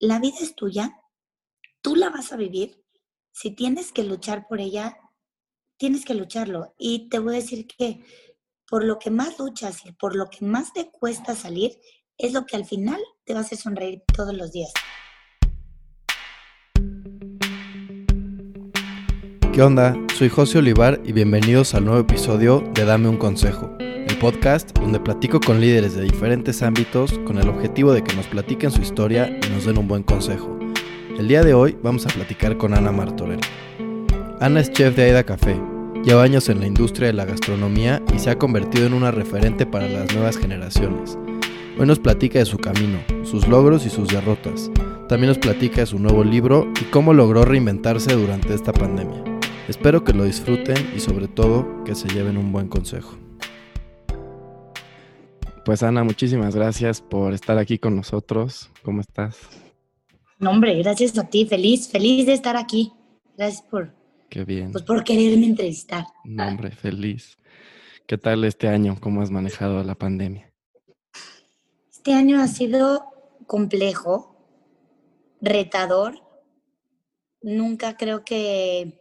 la vida es tuya, tú la vas a vivir. Si tienes que luchar por ella, tienes que lucharlo. Y te voy a decir que por lo que más luchas y por lo que más te cuesta salir, es lo que al final te va a hacer sonreír todos los días. ¿Qué onda? Soy José Olivar y bienvenidos al nuevo episodio de Dame un Consejo, el podcast donde platico con líderes de diferentes ámbitos con el objetivo de que nos platiquen su historia y nos den un buen consejo. El día de hoy vamos a platicar con Ana Martorell. Ana es chef de Aida Café, lleva años en la industria de la gastronomía y se ha convertido en una referente para las nuevas generaciones. Hoy nos platica de su camino, sus logros y sus derrotas. También nos platica de su nuevo libro y cómo logró reinventarse durante esta pandemia. Espero que lo disfruten y sobre todo que se lleven un buen consejo. Pues Ana, muchísimas gracias por estar aquí con nosotros. ¿Cómo estás? No, hombre, gracias a ti. Feliz, feliz de estar aquí. Gracias por, Qué bien. pues, por quererme entrevistar. No, hombre, feliz. ¿Qué tal este año? ¿Cómo has manejado la pandemia? Este año ha sido complejo, retador. Nunca creo que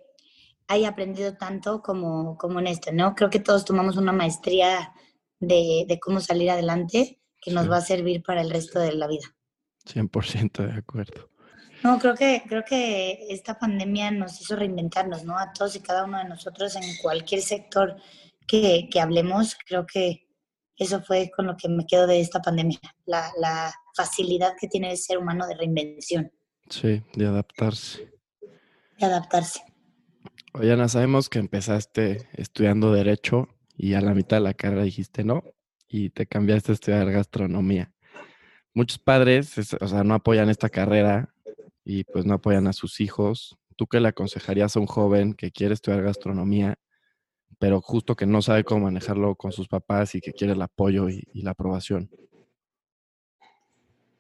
haya aprendido tanto como, como en esto, ¿no? Creo que todos tomamos una maestría de, de cómo salir adelante que nos Sí. va a servir para el resto de la vida. 100% de acuerdo. No, creo que, creo que esta pandemia nos hizo reinventarnos, ¿no? A todos y cada uno de nosotros en cualquier sector que, que hablemos, creo que eso fue con lo que me quedo de esta pandemia, la, la facilidad que tiene el ser humano de reinvención, Sí, de adaptarse. de adaptarse. Oye, Ana, sabemos que empezaste estudiando Derecho y a la mitad de la carrera dijiste no y te cambiaste a estudiar gastronomía. Muchos padres, es- o sea, no apoyan esta carrera y pues no apoyan a sus hijos. ¿Tú qué le aconsejarías a un joven que quiere estudiar gastronomía, pero justo que no sabe cómo manejarlo con sus papás y que quiere el apoyo y, y la aprobación?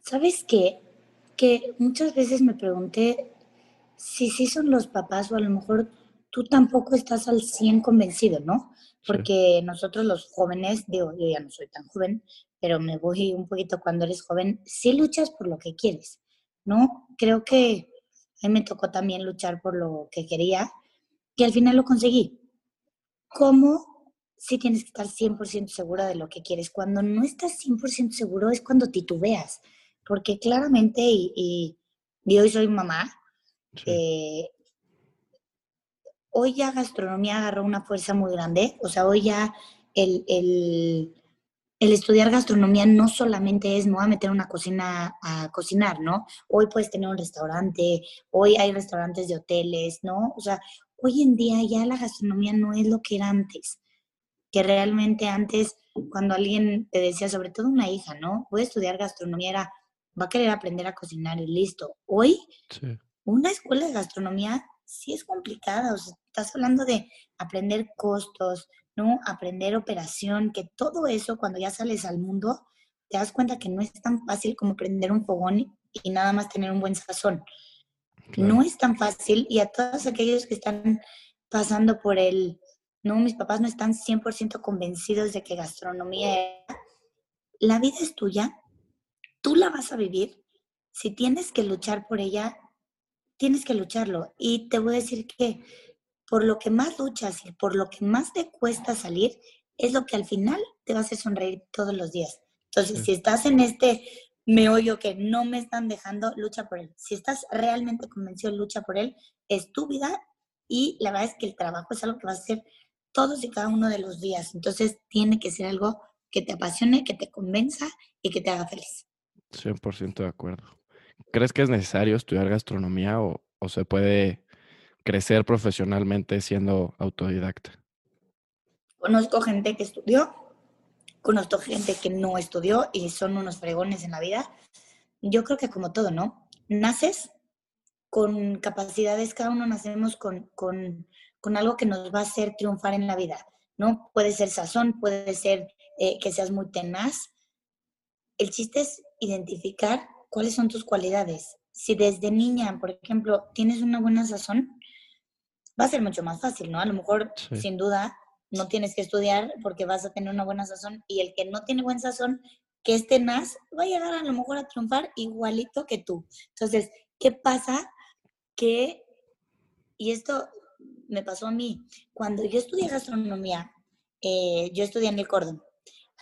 ¿Sabes qué? Que muchas veces me pregunté si sí son los papás o a lo mejor tú tampoco estás al 100 convencido, ¿no? Sí. Porque nosotros los jóvenes, digo, yo ya no soy tan joven, pero me voy un poquito cuando eres joven, sí luchas por lo que quieres, ¿no? Creo que a mí me tocó también luchar por lo que quería y al final lo conseguí. ¿Cómo sí tienes que estar 100% segura de lo que quieres? Cuando no estás 100% seguro es cuando titubeas, porque claramente, y, y, y hoy soy mamá, Sí, eh, hoy ya gastronomía agarró una fuerza muy grande, o sea, hoy ya el, el, el estudiar gastronomía no solamente es me voy a meter a una cocina a cocinar, ¿no? Hoy puedes tener un restaurante, hoy hay restaurantes de hoteles, ¿no? O sea, hoy en día ya la gastronomía no es lo que era antes, que realmente antes cuando alguien te decía, sobre todo una hija, ¿no? Voy a estudiar gastronomía, era, va a querer aprender a cocinar y listo. Hoy sí, una escuela de gastronomía sí es complicada, o sea, estás hablando de aprender costos, ¿no? Aprender operación, que todo eso cuando ya sales al mundo, te das cuenta que no es tan fácil como prender un fogón y, nada más tener un buen sazón. claro. No es tan fácil y a todos aquellos que están pasando por el, no, mis papás no están 100% convencidos de que gastronomía, la vida es tuya, tú la vas a vivir, si tienes que luchar por ella, tienes que lucharlo. Y te voy a decir que por lo que más luchas y por lo que más te cuesta salir, es lo que al final te va a hacer sonreír todos los días. Entonces, Sí. si estás en este meollo que no me están dejando, lucha por él. Si estás realmente convencido, lucha por él. Es tu vida y la verdad es que el trabajo es algo que vas a hacer todos y cada uno de los días. Entonces, tiene que ser algo que te apasione, que te convenza y que te haga feliz. 100% de acuerdo. ¿Crees que es necesario estudiar gastronomía o, o se puede crecer profesionalmente siendo autodidacta? Conozco gente que estudió, conozco gente que no estudió y son unos fregones en la vida. Yo creo que como todo, ¿no? Naces con capacidades, cada uno nacemos con, con, con algo que nos va a hacer triunfar en la vida, ¿no? Puede ser sazón, puede ser eh, que seas muy tenaz. El chiste es identificar cuáles son tus cualidades. Si desde niña, por ejemplo, tienes una buena sazón, va a ser mucho más fácil, ¿no? A lo mejor, Sí. sin duda, no tienes que estudiar porque vas a tener una buena sazón y el que no tiene buen sazón, que este NAS va a llegar a lo mejor a triunfar igualito que tú. Entonces, ¿qué pasa? Que, y esto me pasó a mí, cuando yo estudié gastronomía, eh, yo estudié en el cordón.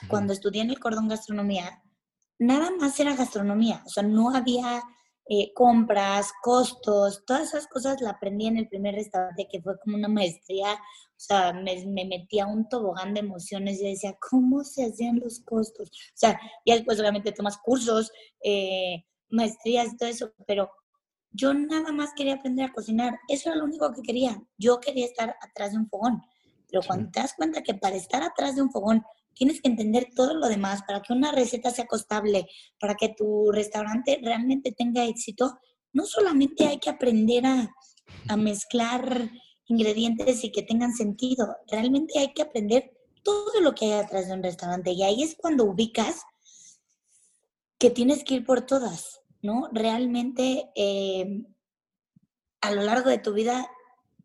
Cuando estudié en el cordón gastronomía, nada más era gastronomía, o sea, no había eh, compras, costos, todas esas cosas la aprendí en el primer restaurante que fue como una maestría, o sea, me, me metí a un tobogán de emociones y decía, ¿cómo se hacían los costos? O sea, ya después obviamente tomas cursos, eh, maestrías todo eso, pero yo nada más quería aprender a cocinar, eso era lo único que quería, yo quería estar atrás de un fogón, pero cuando te das cuenta que para estar atrás de un fogón tienes que entender todo lo demás para que una receta sea costable, para que tu restaurante realmente tenga éxito. No solamente hay que aprender a, mezclar ingredientes y que tengan sentido, realmente hay que aprender todo lo que hay atrás de un restaurante. Y ahí es cuando ubicas que tienes que ir por todas, ¿no? Realmente eh, a lo largo de tu vida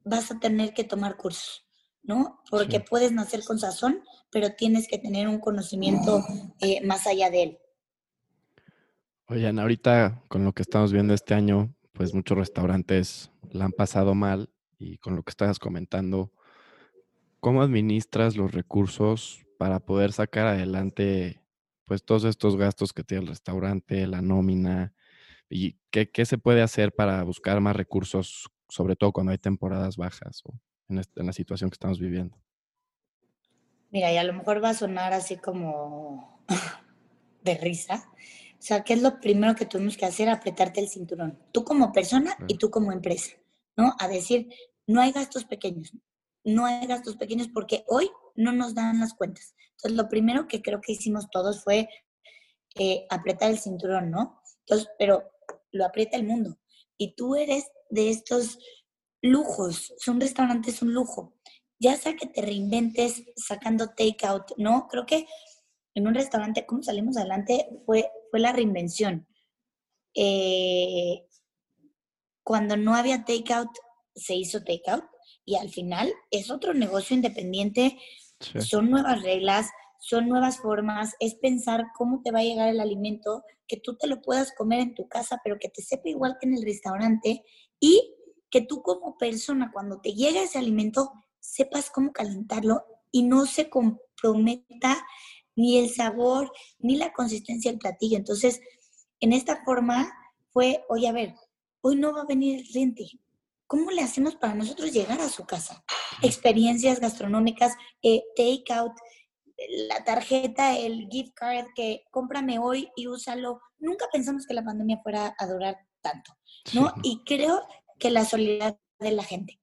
vas a tener que tomar cursos. ¿No? Porque puedes nacer con sazón, pero tienes que tener un conocimiento eh, más allá de él. Oigan, ahorita con lo que estamos viendo este año, pues muchos restaurantes la han pasado mal y con lo que estabas comentando, ¿cómo administras los recursos para poder sacar adelante pues todos estos gastos que tiene el restaurante, la nómina y qué, qué se puede hacer para buscar más recursos, sobre todo cuando hay temporadas bajas? O en, la situación que estamos viviendo? Mira, y a lo mejor va a sonar así como de risa. O sea, ¿qué es lo primero que tuvimos que hacer? Apretarte el cinturón. Tú como persona y tú como empresa, ¿no? A decir, no hay gastos pequeños. No hay gastos pequeños porque hoy no nos dan las cuentas. Entonces, lo primero que creo que hicimos todos fue eh, apretar el cinturón, ¿no? Entonces, pero lo aprieta el mundo. Y tú eres de estos lujos. Un restaurante es un lujo. Ya sea que te reinventes sacando takeout, ¿no? Creo que en un restaurante, ¿cómo salimos adelante? Fue, fue la reinvención. Eh, cuando no había takeout, se hizo takeout y al final es otro negocio independiente. Son nuevas reglas, son nuevas formas, es pensar cómo te va a llegar el alimento, que tú te lo puedas comer en tu casa, pero que te sepa igual que en el restaurante y que tú como persona, cuando te llega ese alimento, sepas cómo calentarlo y no se comprometa ni el sabor ni la consistencia del platillo. Entonces, en esta forma fue, oye, a ver, hoy no va a venir el cliente. ¿Cómo le hacemos para nosotros llegar a su casa? Experiencias gastronómicas, eh, take out, la tarjeta, el gift card que cómprame hoy y úsalo. Nunca pensamos que la pandemia fuera a durar tanto, ¿no? Y creo que la solidaridad de la gente.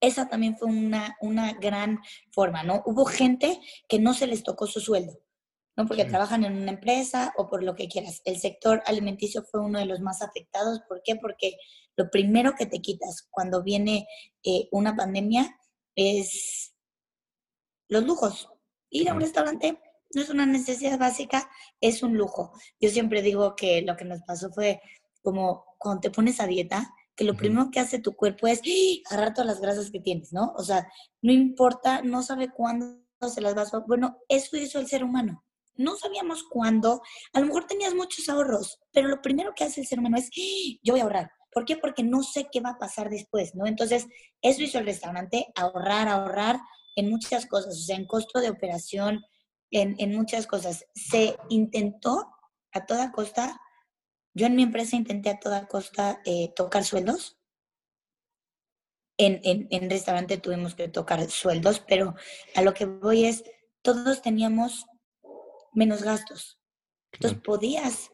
Esa también fue una, una gran forma, ¿no? Hubo gente que no se les tocó su sueldo, ¿no? Porque trabajan en una empresa o por lo que quieras. El sector alimenticio fue uno de los más afectados. ¿Por qué? Porque lo primero que te quitas cuando viene eh, una pandemia es los lujos. Ir a un restaurante no es una necesidad básica, es un lujo. Yo siempre digo que lo que nos pasó fue como cuando te pones a dieta, que lo primero que hace tu cuerpo es agarrar todas las grasas que tienes, ¿no? O sea, no importa, no sabe cuándo se las vas a... Bueno, eso hizo el ser humano. No sabíamos cuándo, a lo mejor tenías muchos ahorros, pero lo primero que hace el ser humano es, yo voy a ahorrar. ¿Por qué? Porque no sé qué va a pasar después, ¿no? Entonces, eso hizo el restaurante, ahorrar, ahorrar en muchas cosas, o sea, en costo de operación, en, en muchas cosas. Se intentó a toda costa yo en mi empresa intenté a toda costa eh, tocar sueldos. En, en, restaurante tuvimos que tocar sueldos, pero a lo que voy es, todos teníamos menos gastos. Entonces podías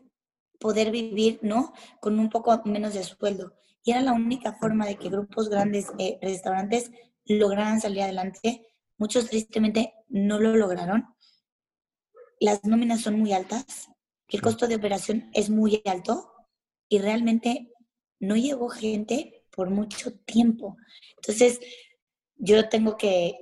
poder vivir, ¿no? Con un poco menos de sueldo. Y era la única forma de que grupos grandes, de restaurantes, lograran salir adelante. Muchos tristemente no lo lograron. Las nóminas son muy altas el costo de operación es muy alto y realmente no llegó gente por mucho tiempo. Entonces, yo tengo que,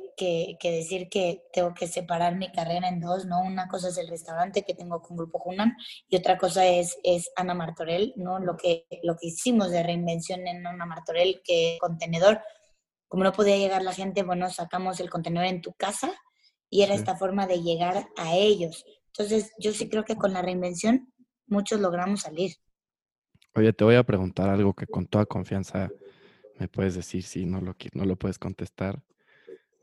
decir que tengo que separar mi carrera en dos, ¿no? Una cosa es el restaurante que tengo con Grupo Hunan y otra cosa es, es Ana Martorell, ¿no? Lo que, lo que hicimos de reinvención en Ana Martorell, que contenedor, como no podía llegar la gente, bueno, sacamos el contenedor en tu casa y era esta forma de llegar a ellos. Entonces, yo sí creo que con la reinvención muchos logramos salir. Oye, te voy a preguntar algo que con toda confianza me puedes decir si no lo, no lo puedes contestar.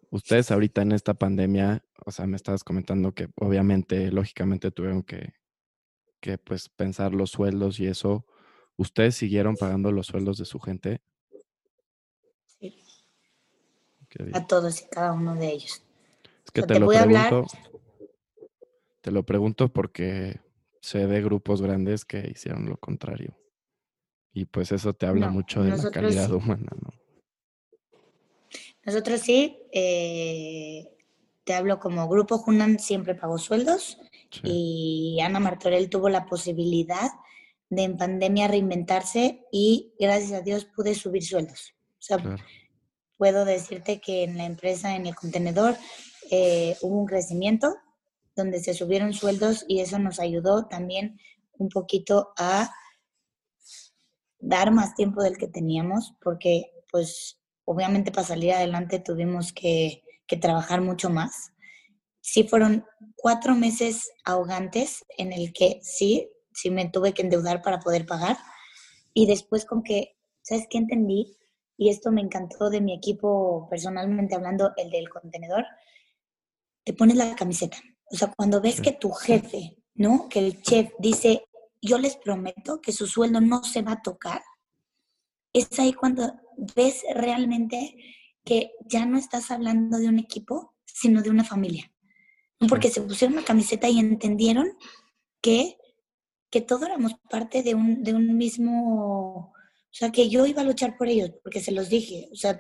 Ustedes ahorita en esta pandemia, o sea, me estabas comentando que obviamente, lógicamente tuvieron que, que pues pensar los sueldos y eso. ¿Ustedes siguieron pagando los sueldos de su gente? Sí. A todos y cada uno de ellos. Es que te, lo pregunto. Te lo pregunto porque sé de grupos grandes que hicieron lo contrario. Y pues eso te habla mucho de la calidad humana, ¿no? Nosotros sí, eh, te hablo como Grupo Hunan siempre pagó sueldos y Ana Martorell tuvo la posibilidad de en pandemia reinventarse y gracias a Dios pude subir sueldos. O sea, puedo decirte que en la empresa, en el contenedor, eh, hubo un crecimiento donde se subieron sueldos y eso nos ayudó también un poquito a dar más tiempo del que teníamos, porque pues obviamente para salir adelante tuvimos que, trabajar mucho más. Sí fueron cuatro meses ahogantes en el que sí, sí me tuve que endeudar para poder pagar. Y después con que, ¿sabes qué entendí? Y esto me encantó de mi equipo personalmente hablando, el del contenedor, te pones la camiseta. O sea, cuando ves que tu jefe, ¿no? Que el chef dice, yo les prometo que su sueldo no se va a tocar, es ahí cuando ves realmente que ya no estás hablando de un equipo, sino de una familia. Porque se pusieron la camiseta y entendieron que, que todos éramos parte de un, de un mismo, o sea, que yo iba a luchar por ellos, porque se los dije, o sea,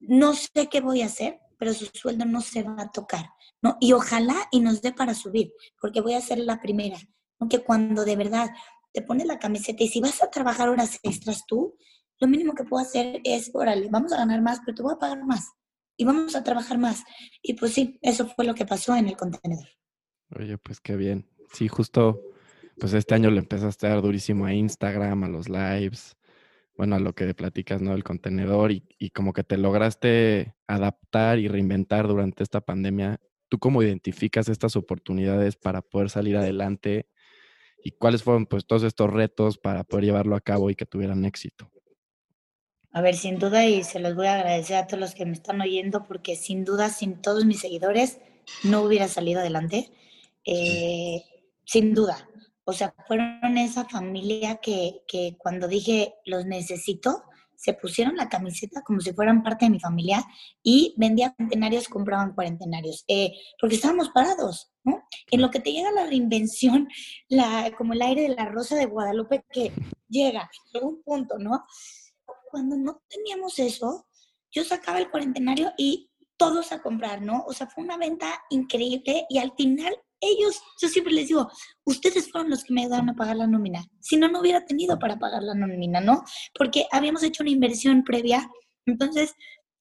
no sé qué voy a hacer, pero su sueldo no se va a tocar, Y ojalá y nos dé para subir, porque voy a ser la primera, aunque cuando de verdad te pones la camiseta y si vas a trabajar horas extras tú, lo mínimo que puedo hacer es, órale, vamos a ganar más, pero te voy a pagar más y vamos a trabajar más. Y pues sí, eso fue lo que pasó en el contenedor. Oye, pues qué bien. Sí, justo, pues este año le empezaste a dar durísimo a Instagram, a los lives, bueno, a lo que platicas, ¿no? El contenedor y como que te lograste adaptar y reinventar durante esta pandemia. ¿Tú cómo identificas estas oportunidades para poder salir adelante? ¿Y cuáles fueron pues todos estos retos para poder llevarlo a cabo y que tuvieran éxito? A ver, sin duda, y se los voy a agradecer a todos los que me están oyendo, porque sin duda, sin todos mis seguidores, no hubiera salido adelante. Eh, sin duda. O sea, fueron esa familia que, que cuando dije los necesito, se pusieron la camiseta como si fueran parte de mi familia y vendían cuarentenarios, compraban cuarentenarios, eh, porque estábamos parados, ¿no? En lo que te llega la reinvención, la, como el aire de la rosa de Guadalupe que llega a algún punto, ¿no? cuando no teníamos eso, yo sacaba el cuarentenario y todos a comprar, ¿no? O sea, fue una venta increíble y al final ellos, yo siempre les digo, ustedes fueron los que me ayudaron a pagar la nómina. Si no, no hubiera tenido para pagar la nómina, ¿no? Porque habíamos hecho una inversión previa. Entonces,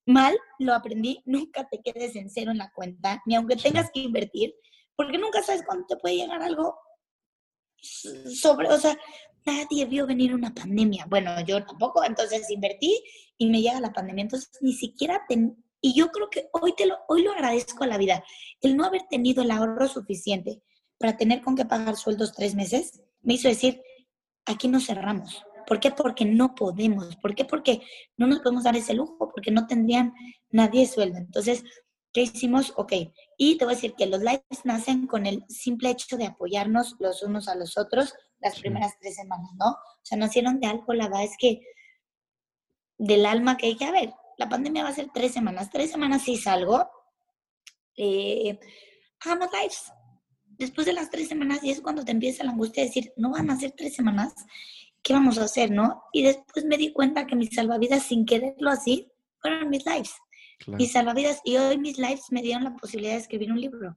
mal lo aprendí, nunca te quedes en cero en la cuenta, ni aunque tengas que invertir, porque nunca sabes cuándo te puede llegar algo sobre, o sea, nadie vio venir una pandemia. Bueno, yo tampoco, entonces invertí y me llega la pandemia. Entonces ni siquiera ten... y yo creo que hoy te lo hoy lo agradezco a la vida, el no haber tenido el ahorro suficiente para tener con qué pagar sueldos tres meses, me hizo decir, aquí no cerramos. ¿Por qué? Porque no podemos. ¿Por qué? Porque no nos podemos dar ese lujo, porque no tendrían nadie sueldo. Entonces, ¿qué hicimos? Ok. Y te voy a decir que los lives nacen con el simple hecho de apoyarnos los unos a los otros, las primeras tres semanas, ¿no? O sea, nacieron de algo, la verdad es que del alma que dije, a ver, la pandemia va a ser tres semanas, tres semanas sí salgo, eh, hagamos lives. Después de las tres semanas, y es cuando te empieza la angustia de decir, no van a ser tres semanas, ¿qué vamos a hacer, no? Y después me di cuenta que mis salvavidas, sin quererlo así, fueron mis lives. Mis salvavidas, y hoy mis lives me dieron la posibilidad de escribir un libro.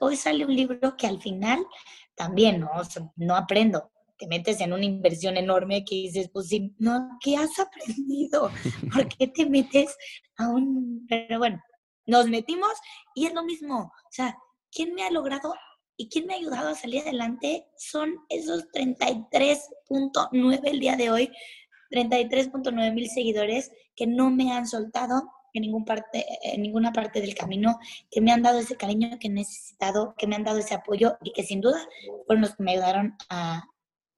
hoy sale un libro que al final también, ¿no? no aprendo. Te metes en una inversión enorme que dices, pues sí, no, ¿qué has aprendido? ¿Por qué te metes a un... Pero bueno, nos metimos y es lo mismo. O sea, ¿quién me ha logrado y quién me ha ayudado a salir adelante? Son esos 33.9 el día de hoy, 33.9 mil seguidores que no me han soltado en, ningún parte, en ninguna parte del camino, que me han dado ese cariño que he necesitado, que me han dado ese apoyo y que sin duda fueron los que me ayudaron a,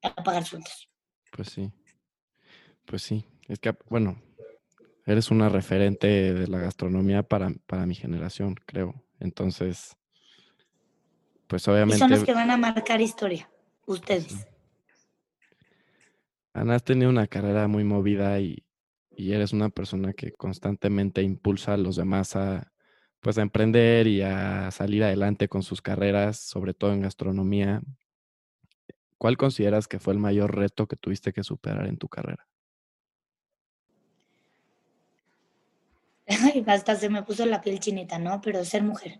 a pagar sueldos. Pues sí, pues sí. Es que, bueno, eres una referente de la gastronomía para, para mi generación, creo. Entonces, pues obviamente... son los que van a marcar historia, ustedes. Ana, has tenido una carrera muy movida y, y, eres una persona que constantemente impulsa a los demás a, pues, a emprender y a salir adelante con sus carreras, sobre todo en gastronomía. ¿Cuál consideras que fue el mayor reto que tuviste que superar en tu carrera? Ay, hasta se me puso la piel chinita, ¿no? Pero ser mujer.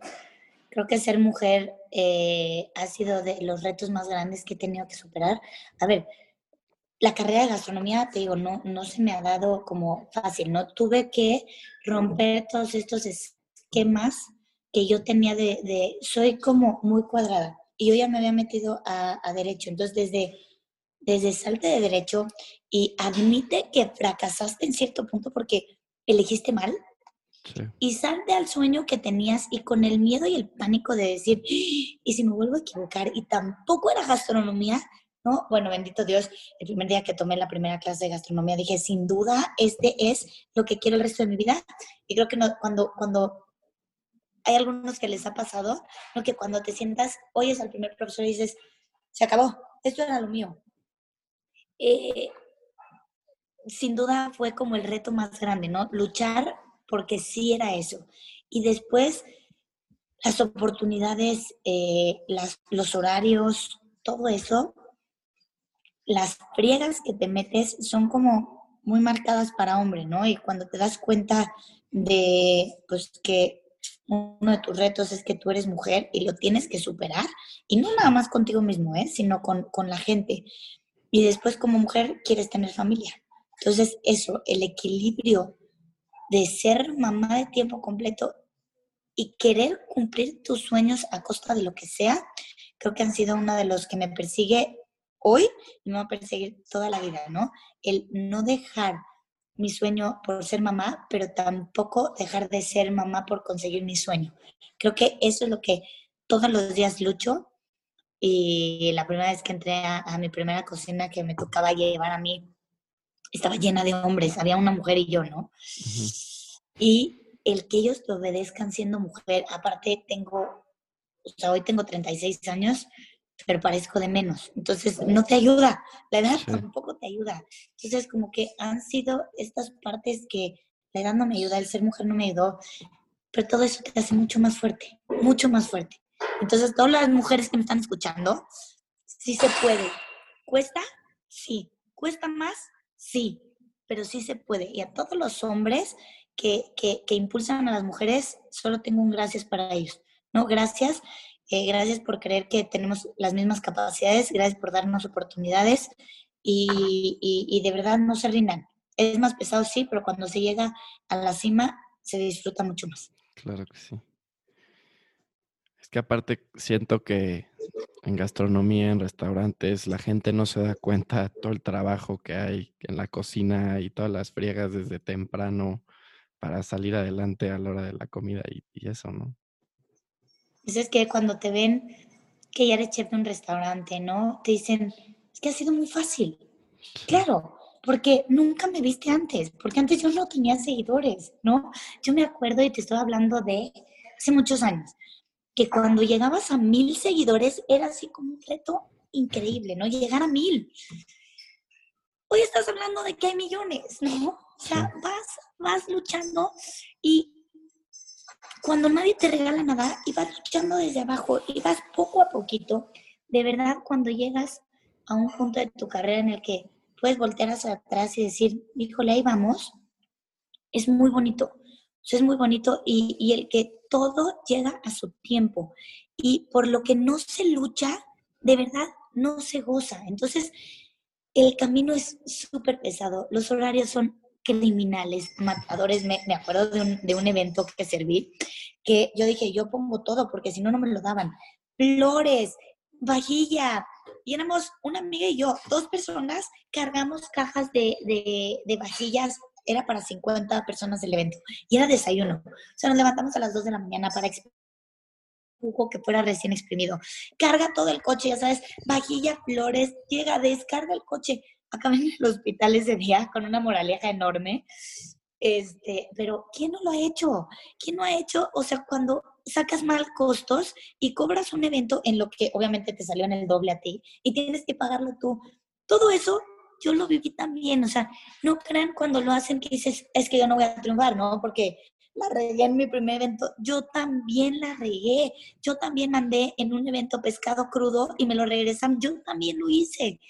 Creo que ser mujer eh, ha sido de los retos más grandes que he tenido que superar. A ver, la carrera de gastronomía, te digo, no, no se me ha dado como fácil, ¿no? Tuve que romper todos estos esquemas que yo tenía de, de soy como muy cuadrada y yo ya me había metido a, a derecho. Entonces, desde, desde salte de derecho y admite que fracasaste en cierto punto porque elegiste mal, y salte al sueño que tenías y con el miedo y el pánico de decir, ¡Ah! ¿y si me vuelvo a equivocar? Y tampoco era gastronomía, ¿no? Bueno, bendito Dios, el primer día que tomé la primera clase de gastronomía dije, sin duda, este es lo que quiero el resto de mi vida. Y creo que no, cuando, cuando hay algunos que les ha pasado, ¿no? que cuando te sientas, oyes al primer profesor y dices, se acabó, esto era lo mío. Eh, sin duda fue como el reto más grande, ¿no? Luchar porque sí era eso. Y después las oportunidades, eh, las, los horarios, todo eso, las friegas que te metes son como muy marcadas para hombre, ¿no? Y cuando te das cuenta de, pues, que uno de tus retos es que tú eres mujer y lo tienes que superar, y no nada más contigo mismo, ¿eh? Sino con, con la gente. Y después como mujer quieres tener familia. Entonces, eso, el equilibrio de ser mamá de tiempo completo y querer cumplir tus sueños a costa de lo que sea, creo que han sido uno de los que me persigue hoy y me va a perseguir toda la vida, ¿no? El no dejar mi sueño por ser mamá, pero tampoco dejar de ser mamá por conseguir mi sueño. Creo que eso es lo que todos los días lucho. Y la primera vez que entré a, mi primera cocina que me tocaba llevar a mí estaba llena de hombres, había una mujer y yo, ¿no? Y el que ellos te obedezcan siendo mujer, aparte tengo, o sea, hoy tengo 36 años, pero parezco de menos. Entonces, no te ayuda, la edad tampoco te ayuda. Entonces, como que han sido estas partes que la edad no me ayuda, el ser mujer no me ayudó, pero todo eso te hace mucho más fuerte, mucho más fuerte. Entonces, todas las mujeres que me están escuchando, sí se puede. ¿Cuesta? Sí. ¿Cuesta más? Sí, pero sí se puede. Y a todos los hombres que, que, impulsan a las mujeres, solo tengo un gracias para ellos. ¿no? Gracias, eh, gracias por creer que tenemos las mismas capacidades, gracias por darnos oportunidades y, y, de verdad no se rindan. Es más pesado, sí, pero cuando se llega a la cima se disfruta mucho más. Claro que sí. Es que aparte siento que en gastronomía, en restaurantes, la gente no se da cuenta de todo el trabajo que hay en la cocina y todas las friegas desde temprano para salir adelante a la hora de la comida y, eso, ¿no? Pues es que cuando te ven que ya eres chef de un restaurante, ¿no? Te dicen, es que ha sido muy fácil. Claro, porque nunca me viste antes, porque antes yo no tenía seguidores, ¿no? Yo me acuerdo y te estoy hablando de hace muchos años que cuando llegabas a mil seguidores era así como un reto increíble, ¿no? Llegar a mil. Hoy estás hablando de que hay millones, ¿no? O sea, vas, vas luchando y cuando nadie te regala nada y vas luchando desde abajo y vas poco a poquito, de verdad cuando llegas a un punto de tu carrera en el que puedes voltear hacia atrás y decir, híjole, ahí vamos, es muy bonito. es muy bonito y, y el que todo llega a su tiempo y por lo que no se lucha, de verdad no se goza. Entonces, el camino es súper pesado, los horarios son criminales, matadores. Me, acuerdo de un, de un, evento que serví, que yo dije, yo pongo todo porque si no, no me lo daban. Flores, vajilla. Y éramos una amiga y yo, dos personas, cargamos cajas de, de, vajillas era para 50 personas el evento y era desayuno. O sea, nos levantamos a las 2 de la mañana para que fuera recién exprimido. Carga todo el coche, ya sabes, vajilla, flores, llega, descarga el coche. Acabé en el hospital ese día con una moraleja enorme. Este, pero ¿quién no lo ha hecho? ¿Quién no ha hecho? O sea, cuando sacas mal costos y cobras un evento en lo que obviamente te salió en el doble a ti y tienes que pagarlo tú. Todo eso yo lo viví también, o sea, no crean cuando lo hacen que dices, es que yo no voy a triunfar, ¿no? Porque la regué en mi primer evento, yo también la regué, yo también mandé en un evento pescado crudo y me lo regresan, yo también lo hice.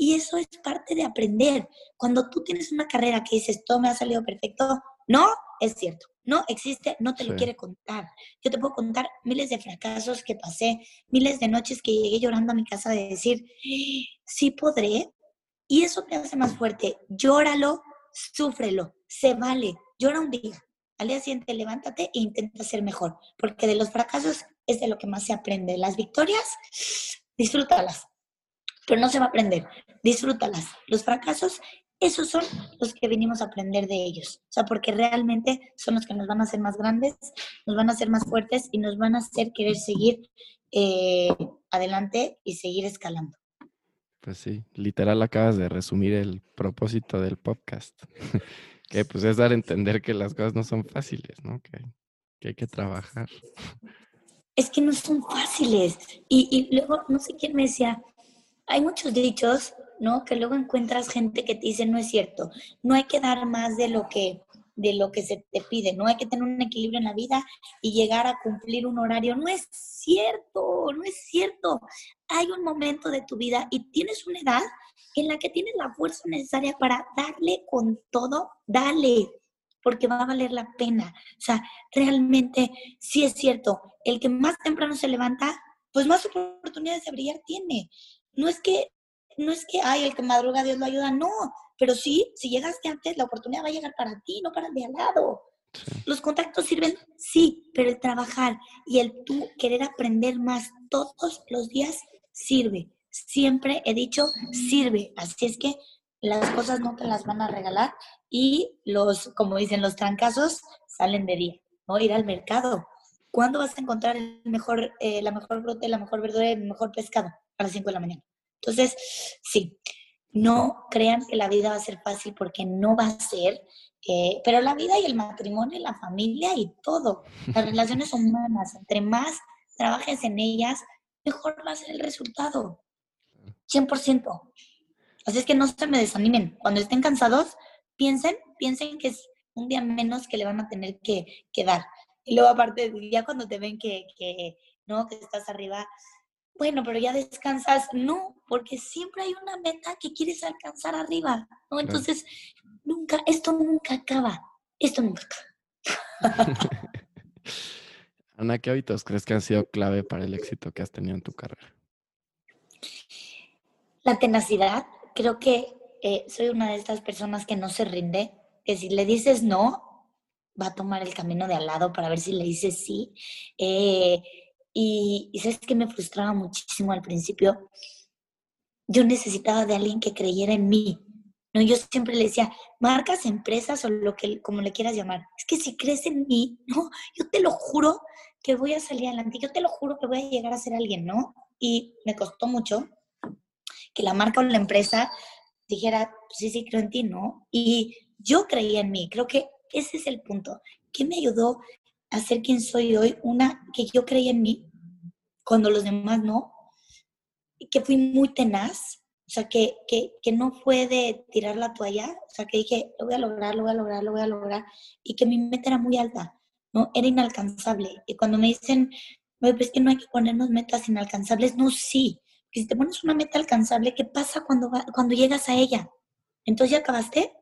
Y eso es parte de aprender. Cuando tú tienes una carrera que dices, todo me ha salido perfecto, no, es cierto. No existe, no te lo quiere contar. Yo te puedo contar miles de fracasos que pasé, miles de noches que llegué llorando a mi casa de decir, sí podré. Y eso te hace más fuerte. Llóralo, súfrelo, se vale. Llora un día, al día siguiente levántate e intenta ser mejor, porque de los fracasos es de lo que más se aprende. Las victorias, disfrútalas, pero no se va a aprender, disfrútalas. Los fracasos, esos son los que venimos a aprender de ellos. O sea, porque realmente son los que nos van a hacer más grandes, nos van a hacer más fuertes y nos van a hacer querer seguir eh, adelante y seguir escalando. Pues sí, literal acabas de resumir el propósito del podcast. que pues es dar a entender que las cosas no son fáciles, ¿no? Que, hay que trabajar. Es que no son fáciles. Y, y, luego, no sé quién me decía, hay muchos dichos, ¿no? Que luego encuentras gente que te dice, no es cierto, no hay que dar más de lo que de lo que se te pide, no hay que tener un equilibrio en la vida y llegar a cumplir un horario. No es cierto, no es cierto. Hay un momento de tu vida y tienes una edad en la que tienes la fuerza necesaria para darle con todo, dale, porque va a valer la pena. O sea, realmente sí es cierto, el que más temprano se levanta, pues más oportunidades de brillar tiene. No es que, no es que, ay, el que madruga Dios lo ayuda, no, pero sí, si llegaste antes, la oportunidad va a llegar para ti, no para el de al lado. Los contactos sirven, sí, pero el trabajar y el tú querer aprender más todos los días sirve siempre he dicho, sirve. Así es que las cosas no te las van a regalar y los, como dicen, los trancazos salen de día, ¿no? Ir al mercado. ¿Cuándo vas a encontrar el mejor, eh, la mejor fruta, la mejor verdura, el mejor pescado? A las 5 de la mañana. Entonces, sí, no crean que la vida va a ser fácil porque no va a ser, eh, pero la vida y el matrimonio y la familia y todo, las relaciones humanas, entre más trabajes en ellas, mejor va a ser el resultado. 100%. Así es que no se me desanimen. Cuando estén cansados, piensen, piensen que es un día menos que le van a tener que, dar. Y luego aparte, ya cuando te ven que, no, que estás arriba, bueno, pero ya descansas. No, porque siempre hay una meta que quieres alcanzar arriba, ¿no? Entonces, nunca, esto nunca acaba. Esto nunca acaba. Ana, ¿qué hábitos crees que han sido clave para el éxito que has tenido en tu carrera? La tenacidad, creo que eh, soy una de estas personas que no se rinde, que si le dices no, va a tomar el camino de al lado para ver si le dices sí. Eh, y, y sabes que me frustraba muchísimo al principio. Yo necesitaba de alguien que creyera en mí. No, yo siempre le decía, marcas, empresas o lo que, como le quieras llamar. Es que si crees en mí, no, yo te lo juro que voy a salir adelante. Yo te lo juro que voy a llegar a ser alguien, ¿no? Y me costó mucho, que la marca o la empresa dijera, pues sí, sí, creo en ti, ¿no? Y yo creía en mí, creo que ese es el punto. ¿Qué me ayudó a ser quien soy hoy? Una, que yo creía en mí cuando los demás no, que fui muy tenaz, o sea, que, que, que no fue de tirar la toalla, o sea, que dije, lo voy a lograr, lo voy a lograr, lo voy a lograr, y que mi meta era muy alta, ¿no? Era inalcanzable. Y cuando me dicen, pues que no hay que ponernos metas inalcanzables, no, sí, que si te pones una meta alcanzable, ¿qué pasa cuando, cuando llegas a ella? ¿Entonces ya acabaste?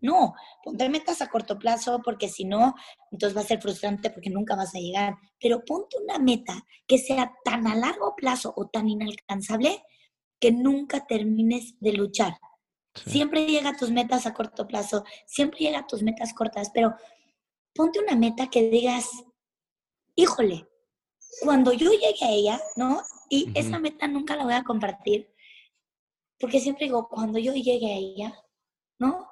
No, ponte metas a corto plazo porque si no, entonces va a ser frustrante porque nunca vas a llegar. Pero ponte una meta que sea tan a largo plazo o tan inalcanzable que nunca termines de luchar. Siempre llega a tus metas a corto plazo, siempre llega a tus metas cortas, pero ponte una meta que digas, híjole, cuando yo llegue a ella, ¿no? Y esa meta nunca la voy a compartir, porque siempre digo, cuando yo llegue a ella, ¿no?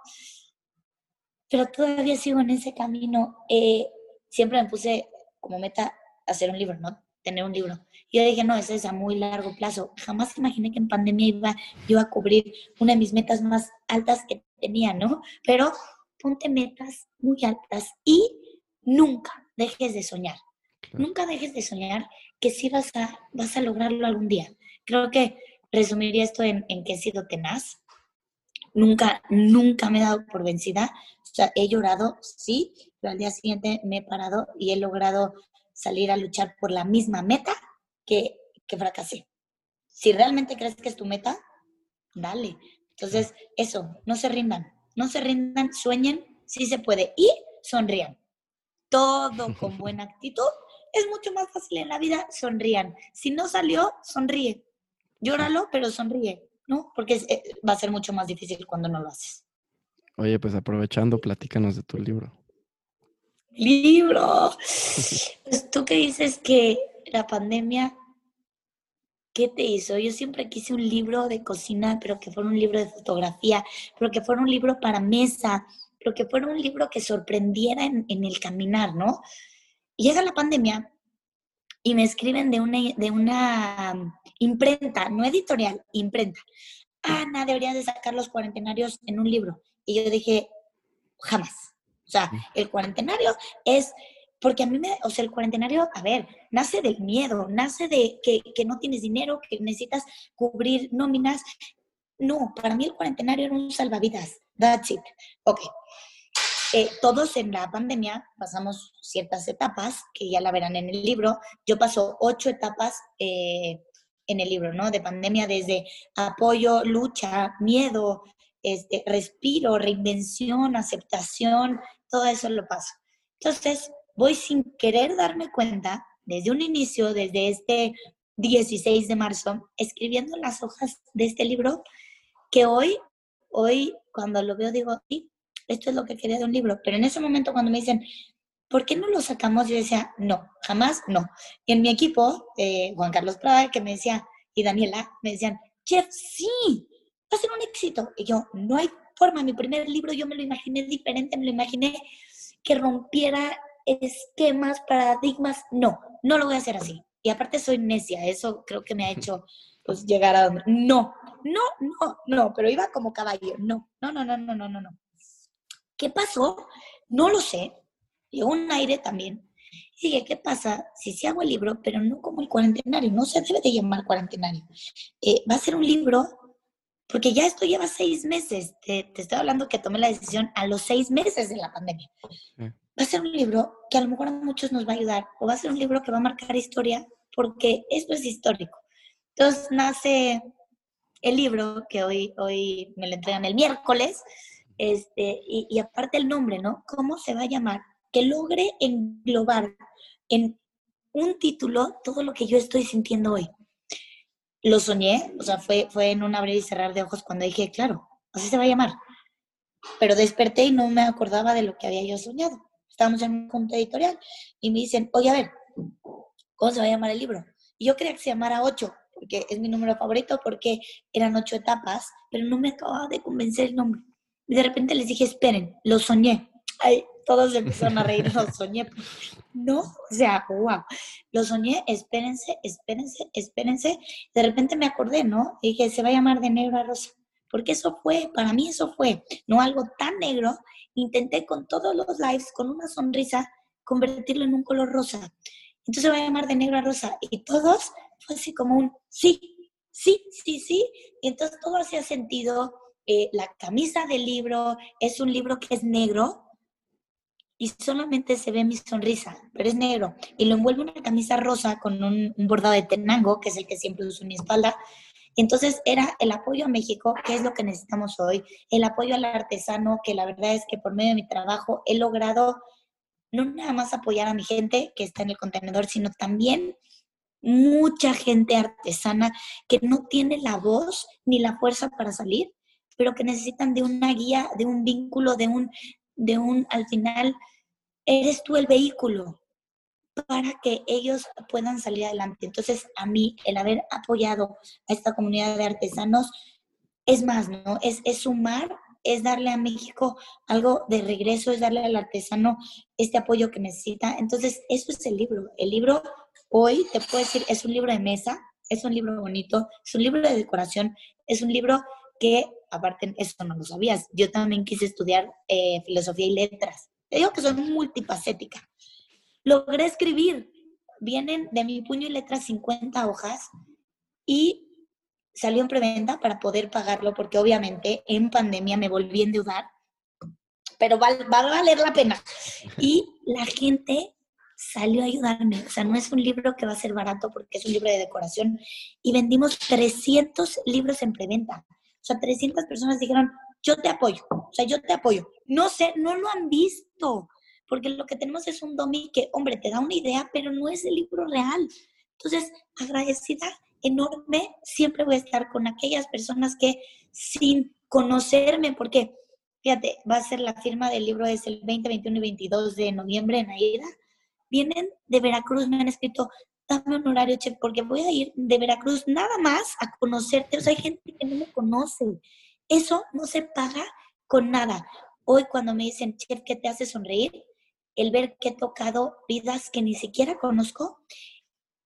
Pero todavía sigo en ese camino. Eh, siempre me puse como meta hacer un libro, ¿no? Tener un libro. Yo dije, no, eso es a muy largo plazo. Jamás imaginé que en pandemia iba yo a cubrir una de mis metas más altas que tenía, ¿no? Pero ponte metas muy altas y nunca dejes de soñar. Nunca dejes de soñar que sí vas a, vas a lograrlo algún día. Creo que resumiría esto en, en que he sido tenaz. Nunca, nunca me he dado por vencida. O sea, he llorado, sí, pero al día siguiente me he parado y he logrado salir a luchar por la misma meta que, que fracasé. Si realmente crees que es tu meta, dale. Entonces, eso, no se rindan, no se rindan, sueñen, sí se puede y sonrían. Todo con buena actitud es mucho más fácil en la vida, sonrían. Si no salió, sonríe. Llóralo, pero sonríe, ¿no? Porque eh, va a ser mucho más difícil cuando no lo haces. Oye, pues aprovechando, platícanos de tu libro. Libro. Pues tú que dices que la pandemia, ¿qué te hizo? Yo siempre quise un libro de cocina, pero que fuera un libro de fotografía, pero que fuera un libro para mesa, pero que fuera un libro que sorprendiera en, en el caminar, ¿no? llega la pandemia y me escriben de una, de una imprenta, no editorial, imprenta. Ana, deberías de sacar los cuarentenarios en un libro. Y yo dije, jamás. O sea, el cuarentenario es, porque a mí me, o sea, el cuarentenario, a ver, nace del miedo, nace de que, que no tienes dinero, que necesitas cubrir nóminas. No, para mí el cuarentenario era un salvavidas. That's it. Ok. Eh, todos en la pandemia pasamos ciertas etapas, que ya la verán en el libro. Yo paso ocho etapas eh, en el libro, ¿no? De pandemia, desde apoyo, lucha, miedo, este, respiro, reinvención, aceptación, todo eso lo paso. Entonces, voy sin querer darme cuenta, desde un inicio, desde este 16 de marzo, escribiendo las hojas de este libro, que hoy, hoy, cuando lo veo, digo, sí, esto es lo que quería de un libro. Pero en ese momento cuando me dicen, ¿por qué no lo sacamos? Yo decía, no, jamás no. Y en mi equipo, eh, Juan Carlos Prada, que me decía, y Daniela, me decían, Jeff, sí, va a ser un éxito. Y yo, no hay forma, mi primer libro yo me lo imaginé diferente, me lo imaginé que rompiera esquemas, paradigmas. No, no lo voy a hacer así. Y aparte soy necia, eso creo que me ha hecho pues llegar a donde... No, no, no, no, pero iba como caballo. No, no, no, no, no, no, no, no. ¿Qué pasó? No lo sé. Llegó un aire también. Y dije, ¿qué pasa si se hago el libro, pero no como el cuarentenario? No se debe de llamar cuarentenario. Eh, va a ser un libro, porque ya esto lleva seis meses. Te, estoy hablando que tomé la decisión a los seis meses de la pandemia. Va a ser un libro que a lo mejor a muchos nos va a ayudar, o va a ser un libro que va a marcar historia, porque esto es histórico. Entonces nace el libro que hoy, hoy me lo entregan el miércoles, este, y, aparte el nombre, ¿no? ¿Cómo se va a llamar? Que logre englobar en un título todo lo que yo estoy sintiendo hoy. Lo soñé, o sea, fue, fue en un abrir y cerrar de ojos cuando dije, claro, así se va a llamar. Pero desperté y no me acordaba de lo que había yo soñado. Estábamos en un punto editorial y me dicen, oye, a ver, ¿cómo se va a llamar el libro? Y yo creía que se llamara Ocho, porque es mi número favorito, porque eran ocho etapas, pero no me acababa de convencer el nombre. Y de repente les dije, esperen, lo soñé. Ay, todos empezaron a reír, lo soñé. No, o sea, wow, lo soñé, espérense, espérense, espérense. De repente me acordé, ¿no? dije, se va a llamar de negro a rosa. Porque eso fue, para mí eso fue, no algo tan negro. Intenté con todos los lives, con una sonrisa, convertirlo en un color rosa. Entonces se va a llamar de negro a rosa. Y todos fue así como un sí, sí, sí, sí. Y entonces todo hacía sentido eh, la camisa del libro es un libro que es negro y solamente se ve mi sonrisa, pero es negro. Y lo envuelve una camisa rosa con un, bordado de tenango, que es el que siempre uso en mi espalda. Entonces era el apoyo a México, que es lo que necesitamos hoy, el apoyo al artesano, que la verdad es que por medio de mi trabajo he logrado no nada más apoyar a mi gente que está en el contenedor, sino también mucha gente artesana que no tiene la voz ni la fuerza para salir pero que necesitan de una guía, de un vínculo, de un, de un, al final, eres tú el vehículo para que ellos puedan salir adelante. Entonces, a mí, el haber apoyado a esta comunidad de artesanos, es más, ¿no? Es, es sumar es darle a México algo de regreso, es darle al artesano este apoyo que necesita. Entonces, eso es el libro. El libro hoy, te puedo decir, es un libro de mesa, es un libro bonito, es un libro de decoración, es un libro que, aparte, eso no lo sabías, yo también quise estudiar eh, filosofía y letras. Te digo que soy multifacética. Logré escribir, vienen de mi puño y letras 50 hojas y salió en preventa para poder pagarlo porque obviamente en pandemia me volví a endeudar, pero va, va a valer la pena. Y la gente salió a ayudarme. O sea, no es un libro que va a ser barato porque es un libro de decoración. Y vendimos 300 libros en preventa. Sea, 300 personas dijeron, yo te apoyo. O sea, yo te apoyo. No sé, no lo han visto. Porque lo que tenemos es un domi que, hombre, te da una idea, pero no es el libro real. Entonces, agradecida enorme, siempre voy a estar con aquellas personas que sin conocerme, porque fíjate, va a ser la firma del libro, es el 20, 21 y 22 de noviembre en Aida, vienen de Veracruz, me han escrito, dame un horario, chef, porque voy a ir de Veracruz nada más a conocerte, o sea, hay gente que no me conoce, eso no se paga con nada. Hoy cuando me dicen, chef, ¿qué te hace sonreír? El ver que he tocado vidas que ni siquiera conozco,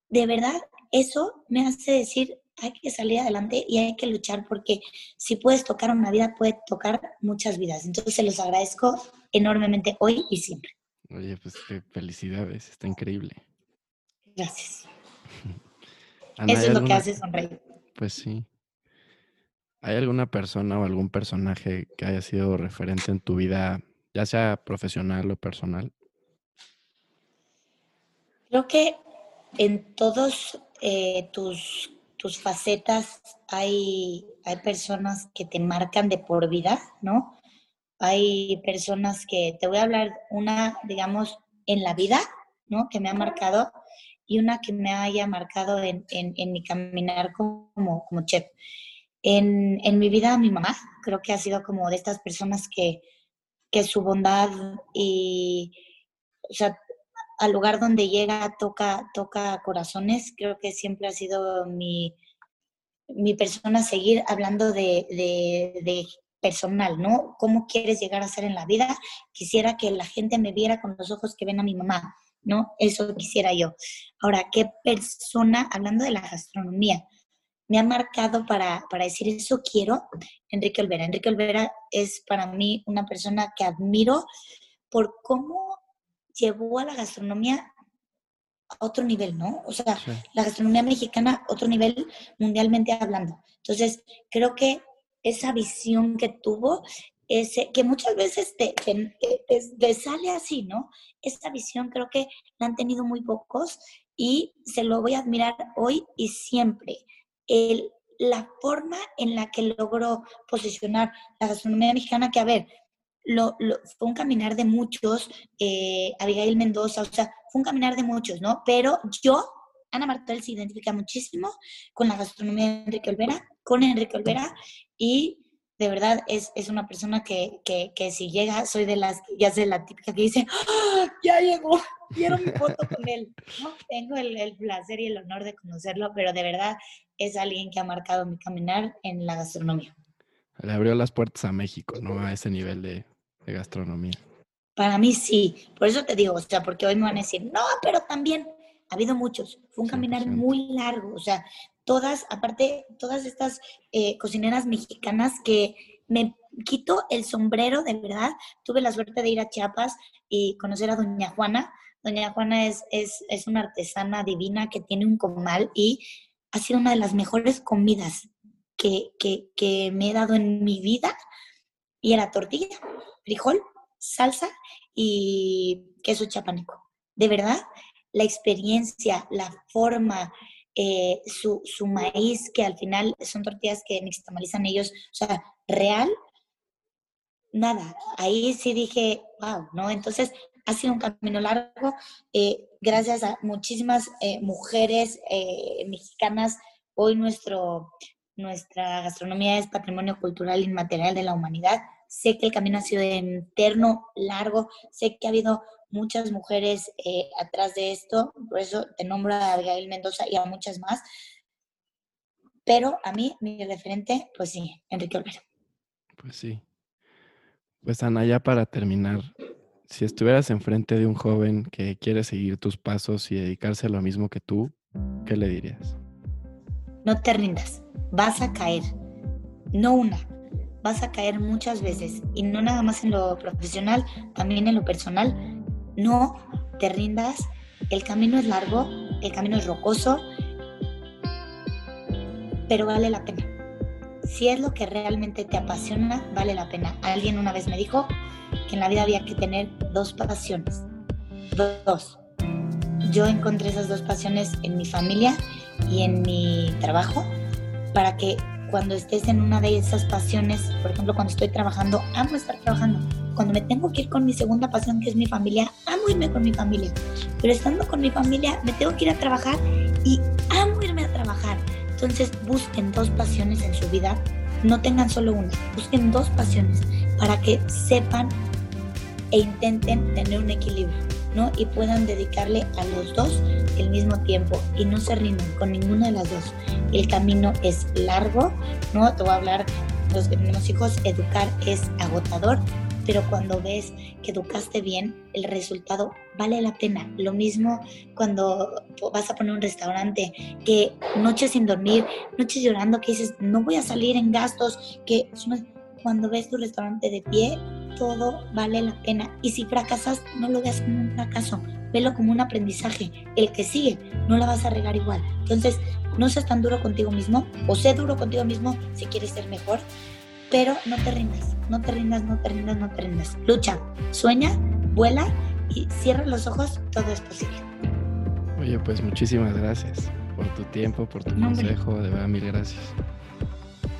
de verdad eso me hace decir, hay que salir adelante y hay que luchar porque si puedes tocar una vida, puedes tocar muchas vidas. Entonces se los agradezco enormemente hoy y siempre. Oye, pues felicidades, está increíble. Gracias. Eso es lo que hace sonreír. Pues sí. ¿Hay alguna persona o algún personaje que haya sido referente en tu vida, ya sea profesional o personal? Creo que en todos eh, tus, tus facetas hay, hay personas que te marcan de por vida, ¿no? Hay personas que, te voy a hablar una, digamos, en la vida, ¿no? Que me ha marcado y una que me haya marcado en, en, mi caminar como, como chef. En, en, mi vida, mi mamá creo que ha sido como de estas personas que, que su bondad y, o sea, al lugar donde llega toca, toca corazones. Creo que siempre ha sido mi, mi persona seguir hablando de, de, personal, ¿no? ¿Cómo quieres llegar a ser en la vida? Quisiera que la gente me viera con los ojos que ven a mi mamá, ¿no? Eso quisiera yo. Ahora, ¿qué persona, hablando de la gastronomía, me ha marcado para, para decir eso quiero? Enrique Olvera. Enrique Olvera es para mí una persona que admiro por cómo llevó a la gastronomía a otro nivel, ¿no? O sea, la gastronomía mexicana a otro nivel mundialmente hablando. Entonces, creo que esa visión que tuvo, ese, que muchas veces te, te, sale así, ¿no? Esa visión creo que la han tenido muy pocos y se lo voy a admirar hoy y siempre. El, la forma en la que logró posicionar la gastronomía mexicana, que a ver, lo, fue un caminar de muchos, eh, Abigail Mendoza, o sea, fue un caminar de muchos, ¿no? Pero yo, Ana Martel se identifica muchísimo con la gastronomía de Enrique Olvera, con Enrique Olvera, y de verdad es, es una persona que, que, que, si llega, soy de las, ya sé, la típica que dice, ¡Ah, ya llegó, quiero mi foto con él. ¿no? Tengo el, el placer y el honor de conocerlo, pero de verdad es alguien que ha marcado mi caminar en la gastronomía. Le abrió las puertas a México, ¿no? A ese nivel de, de gastronomía. Para mí sí, por eso te digo, o sea, porque hoy me van a decir, no, pero también ha habido muchos, fue un caminar muy largo, o sea, todas, aparte, todas estas eh, cocineras mexicanas que me quito el sombrero, de verdad, tuve la suerte de ir a Chiapas y conocer a Doña Juana. Doña Juana es, es, es una artesana divina que tiene un comal y ha sido una de las mejores comidas que, que, que me he dado en mi vida y era tortilla, frijol, salsa y queso chapaneco. De verdad, la experiencia, la forma, eh, su, su, maíz, que al final son tortillas que nixtamalizan ellos, o sea, real, nada. Ahí sí dije, wow, ¿no? Entonces, ha sido un camino largo, eh, gracias a muchísimas eh, mujeres mexicanas. Hoy nuestro, nuestra gastronomía es patrimonio cultural inmaterial de la humanidad. Sé que el camino ha sido eterno, largo, sé que ha habido muchas mujeres eh, atrás de esto, por eso te nombro a Abigail Mendoza y a muchas más. Pero a mí, mi referente, pues sí, Enrique Olvera. Pues sí. Pues Ana, ya para terminar, si estuvieras enfrente de un joven que quiere seguir tus pasos y dedicarse a lo mismo que tú, ¿qué le dirías? No te rindas, vas a caer. No una, vas a caer muchas veces. Y no nada más en lo profesional, también en lo personal. No te rindas, el camino es largo, el camino es rocoso, pero vale la pena. Si es lo que realmente te apasiona, vale la pena. Alguien una vez me dijo que en la vida había que tener dos pasiones. Dos. Yo encontré esas dos pasiones en mi familia y en mi trabajo para que cuando estés en una de esas pasiones, por ejemplo, cuando estoy trabajando, amo estar trabajando. Cuando me tengo que ir con mi segunda pasión, que es mi familia, amo irme con mi familia. Pero estando con mi familia, me tengo que ir a trabajar y amo irme a trabajar. Entonces, busquen dos pasiones en su vida. No tengan solo una, busquen dos pasiones para que sepan e intenten tener un equilibrio, ¿no? Y puedan dedicarle a los dos el mismo tiempo y no se rindan con ninguna de las dos. El camino es largo, ¿no? Te voy a hablar, los que tenemos hijos, educar es agotador, pero cuando ves que educaste bien, el resultado vale la pena. Lo mismo cuando vas a poner un restaurante, que noches sin dormir, noches llorando, que dices, no voy a salir en gastos, que cuando ves tu restaurante de pie, todo vale la pena. Y si fracasas, no lo veas como un fracaso, velo como un aprendizaje. El que sigue, no la vas a regar igual. Entonces, no seas tan duro contigo mismo, o sé duro contigo mismo si quieres ser mejor, pero no te rindas, no te rindas, no te rindas, no te rindas. Lucha, sueña, vuela y cierra los ojos, todo es posible. Oye, pues muchísimas gracias por tu tiempo, por tu consejo, de verdad, mil gracias.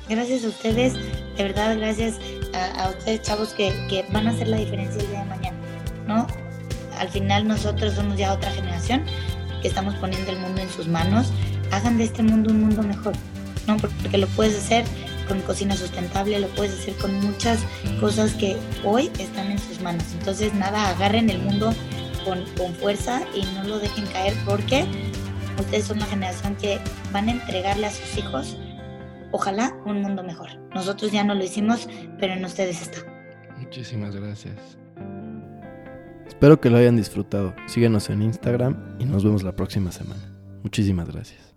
Gracias a ustedes, de verdad, gracias a, ustedes, chavos, que, que, van a hacer la diferencia el día de mañana, ¿no? Al final nosotros somos ya otra generación que estamos poniendo el mundo en sus manos. Hagan de este mundo un mundo mejor, ¿no? Porque lo puedes hacer con cocina sustentable, lo puedes hacer con muchas cosas que hoy están en sus manos. Entonces, nada, agarren el mundo con, con fuerza y no lo dejen caer porque ustedes son la generación que van a entregarle a sus hijos ojalá un mundo mejor. Nosotros ya no lo hicimos, pero en ustedes está. Muchísimas gracias. Espero que lo hayan disfrutado. Síguenos en Instagram y nos vemos la próxima semana. Muchísimas gracias.